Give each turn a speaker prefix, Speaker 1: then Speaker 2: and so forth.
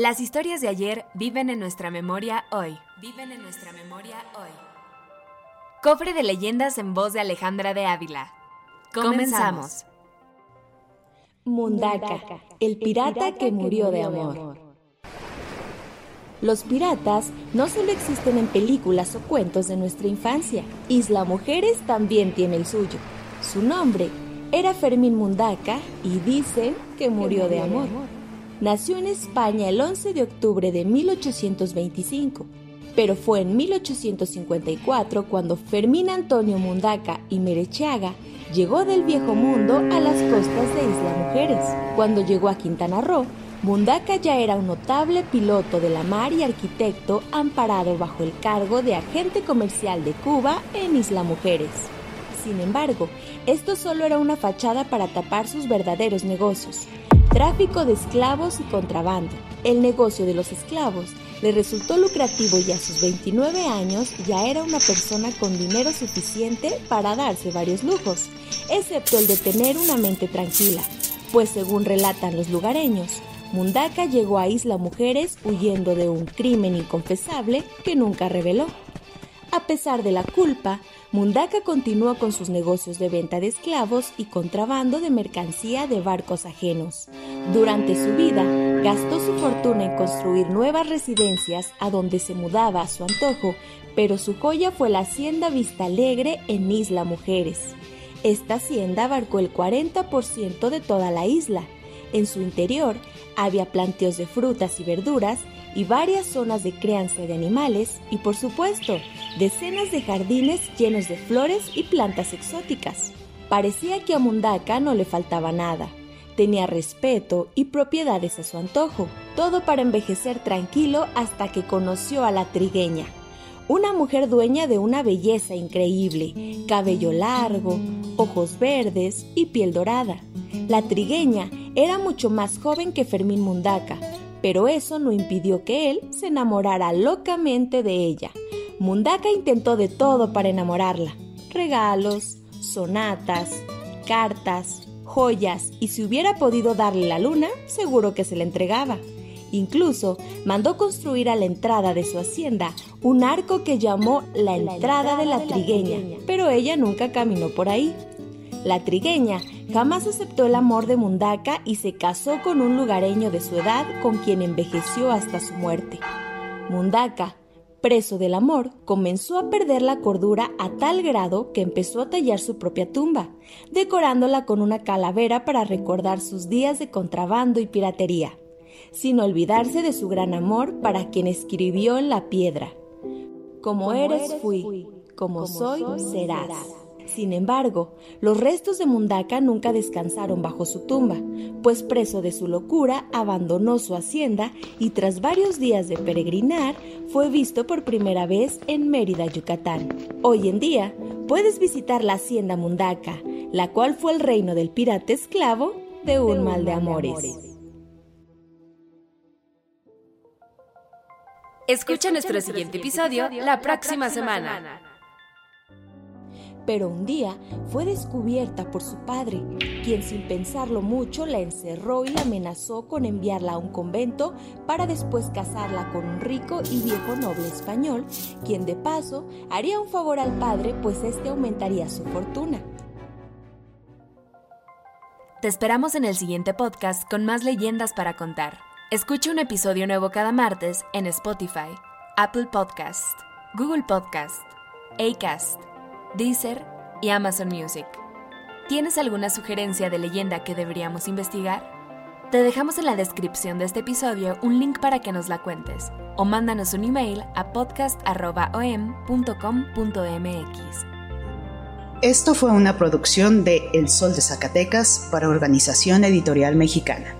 Speaker 1: Las historias de ayer viven en nuestra memoria hoy. Viven en nuestra memoria hoy. Cofre de leyendas en voz de Alejandra de Ávila. Comenzamos.
Speaker 2: Mundaka, el pirata que murió de amor. Los piratas no solo existen en películas o cuentos de nuestra infancia, Isla Mujeres también tiene el suyo. Su nombre era Fermín Mundaka y dicen que murió de amor. Nació en España el 11 de octubre de 1825, pero fue en 1854 cuando Fermín Antonio Mundaka y Merechaga llegó del viejo mundo a las costas de Isla Mujeres. Cuando llegó a Quintana Roo, Mundaka ya era un notable piloto de la mar y arquitecto amparado bajo el cargo de agente comercial de Cuba en Isla Mujeres. Sin embargo, esto solo era una fachada para tapar sus verdaderos negocios, tráfico de esclavos y contrabando. El negocio de los esclavos le resultó lucrativo y a sus 29 años ya era una persona con dinero suficiente para darse varios lujos, excepto el de tener una mente tranquila, pues según relatan los lugareños, Mundaka llegó a Isla Mujeres huyendo de un crimen inconfesable que nunca reveló. A pesar de la culpa, Mundaka continuó con sus negocios de venta de esclavos y contrabando de mercancía de barcos ajenos. Durante su vida, gastó su fortuna en construir nuevas residencias a donde se mudaba a su antojo, pero su joya fue la hacienda Vista Alegre en Isla Mujeres. Esta hacienda abarcó el 40% de toda la isla. En su interior había planteos de frutas y verduras y varias zonas de crianza de animales y por supuesto decenas de jardines llenos de flores y plantas exóticas. Parecía que a Mundaka no le faltaba nada. Tenía respeto y propiedades a su antojo, todo para envejecer tranquilo hasta que conoció a la trigueña, una mujer dueña de una belleza increíble, cabello largo, ojos verdes y piel dorada. La trigueña era mucho más joven que Fermín Mundaka, pero eso no impidió que él se enamorara locamente de ella. Mundaka intentó de todo para enamorarla. Regalos, sonatas, cartas, joyas, y si hubiera podido darle la luna, seguro que se la entregaba. Incluso mandó construir a la entrada de su hacienda un arco que llamó la entrada de la trigueña, pero ella nunca caminó por ahí. La trigueña jamás aceptó el amor de Mundaka y se casó con un lugareño de su edad con quien envejeció hasta su muerte. Mundaka, preso del amor, comenzó a perder la cordura a tal grado que empezó a tallar su propia tumba, decorándola con una calavera para recordar sus días de contrabando y piratería sin olvidarse de su gran amor para quien escribió en la piedra. Como eres fui, como soy serás. Sin embargo, los restos de Mundaka nunca descansaron bajo su tumba, pues preso de su locura abandonó su hacienda y tras varios días de peregrinar fue visto por primera vez en Mérida, Yucatán. Hoy en día puedes visitar la hacienda Mundaka, la cual fue el reino del pirata esclavo de un mal de amores.
Speaker 1: Escucha nuestro siguiente episodio la próxima semana.
Speaker 2: Pero un día fue descubierta por su padre, quien sin pensarlo mucho la encerró y amenazó con enviarla a un convento para después casarla con un rico y viejo noble español, quien de paso haría un favor al padre pues este aumentaría su fortuna.
Speaker 1: Te esperamos en el siguiente podcast con más leyendas para contar. Escucha un episodio nuevo cada martes en Spotify, Apple Podcast, Google Podcast, Acast, Deezer y Amazon Music. ¿Tienes alguna sugerencia de leyenda que deberíamos investigar? Te dejamos en la descripción de este episodio un link para que nos la cuentes o mándanos un email a podcast.om.com.mx.
Speaker 3: Esto fue una producción de El Sol de Zacatecas para Organización Editorial Mexicana.